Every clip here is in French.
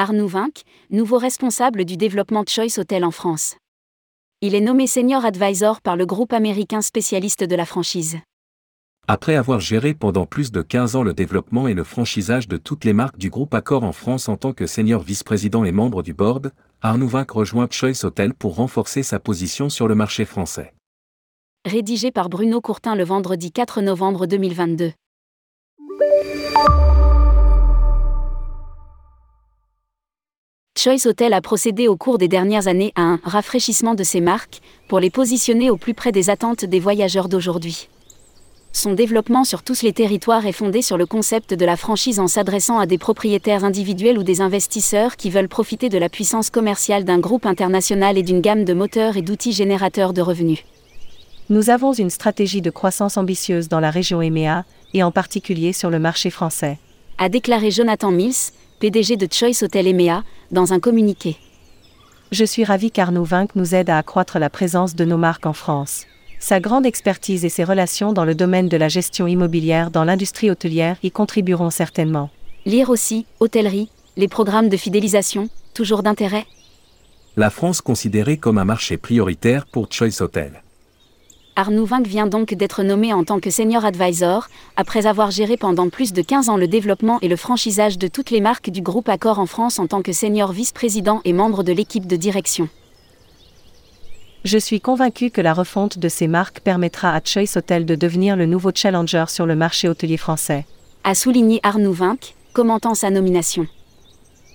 Arnaud Vinck, nouveau responsable du développement Choice Hotel en France. Il est nommé Senior Advisor par le groupe américain spécialiste de la franchise. Après avoir géré pendant plus de 15 ans le développement et le franchisage de toutes les marques du groupe Accor en France en tant que senior vice-président et membre du board, Arnaud Vinck rejoint Choice Hotel pour renforcer sa position sur le marché français. Rédigé par Bruno Courtin le vendredi 4 novembre 2022. Choice Hotel a procédé au cours des dernières années à un rafraîchissement de ses marques pour les positionner au plus près des attentes des voyageurs d'aujourd'hui. Son développement sur tous les territoires est fondé sur le concept de la franchise en s'adressant à des propriétaires individuels ou des investisseurs qui veulent profiter de la puissance commerciale d'un groupe international et d'une gamme de moteurs et d'outils générateurs de revenus. Nous avons une stratégie de croissance ambitieuse dans la région EMEA, et en particulier sur le marché français. A déclaré Jonathan Mills, PDG de Choice Hotel EMEA, dans un communiqué. Je suis ravi qu'Arnaud Vinck nous aide à accroître la présence de nos marques en France. Sa grande expertise et ses relations dans le domaine de la gestion immobilière dans l'industrie hôtelière y contribueront certainement. Lire aussi, hôtellerie, les programmes de fidélisation, toujours d'intérêt La France considérée comme un marché prioritaire pour Choice Hotel. Arnaud Vinck vient donc d'être nommé en tant que senior advisor, après avoir géré pendant plus de 15 ans le développement et le franchisage de toutes les marques du groupe Accor en France en tant que senior vice-président et membre de l'équipe de direction. Je suis convaincu que la refonte de ces marques permettra à Choice Hotel de devenir le nouveau challenger sur le marché hôtelier français. A souligné Arnaud Vinck, commentant sa nomination.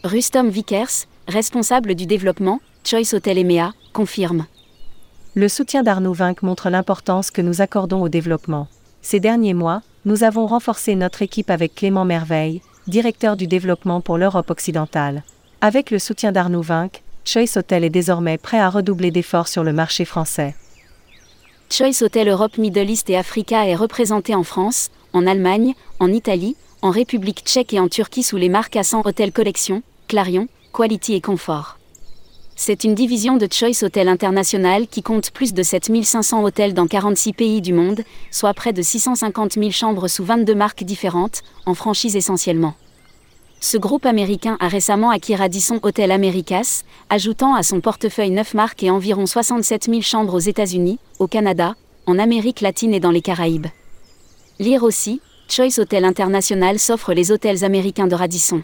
Rustom Vickers, responsable du développement, Choice Hotel EMEA, confirme. Le soutien d'Arnaud Vinck montre l'importance que nous accordons au développement. Ces derniers mois, nous avons renforcé notre équipe avec Clément Merveille, directeur du développement pour l'Europe occidentale. Avec le soutien d'Arnaud Vinck, Choice Hotel est désormais prêt à redoubler d'efforts sur le marché français. Choice Hotel Europe, Middle East et Africa est représenté en France, en Allemagne, en Italie, en République tchèque et en Turquie sous les marques Ascent Hotel Collection, Clarion, Quality et Confort. C'est une division de Choice Hotel International qui compte plus de 7500 hôtels dans 46 pays du monde, soit près de 650 000 chambres sous 22 marques différentes, en franchise essentiellement. Ce groupe américain a récemment acquis Radisson Hotel Americas, ajoutant à son portefeuille 9 marques et environ 67 000 chambres aux États-Unis, au Canada, en Amérique latine et dans les Caraïbes. Lire aussi, Choice Hotel International s'offre les hôtels américains de Radisson.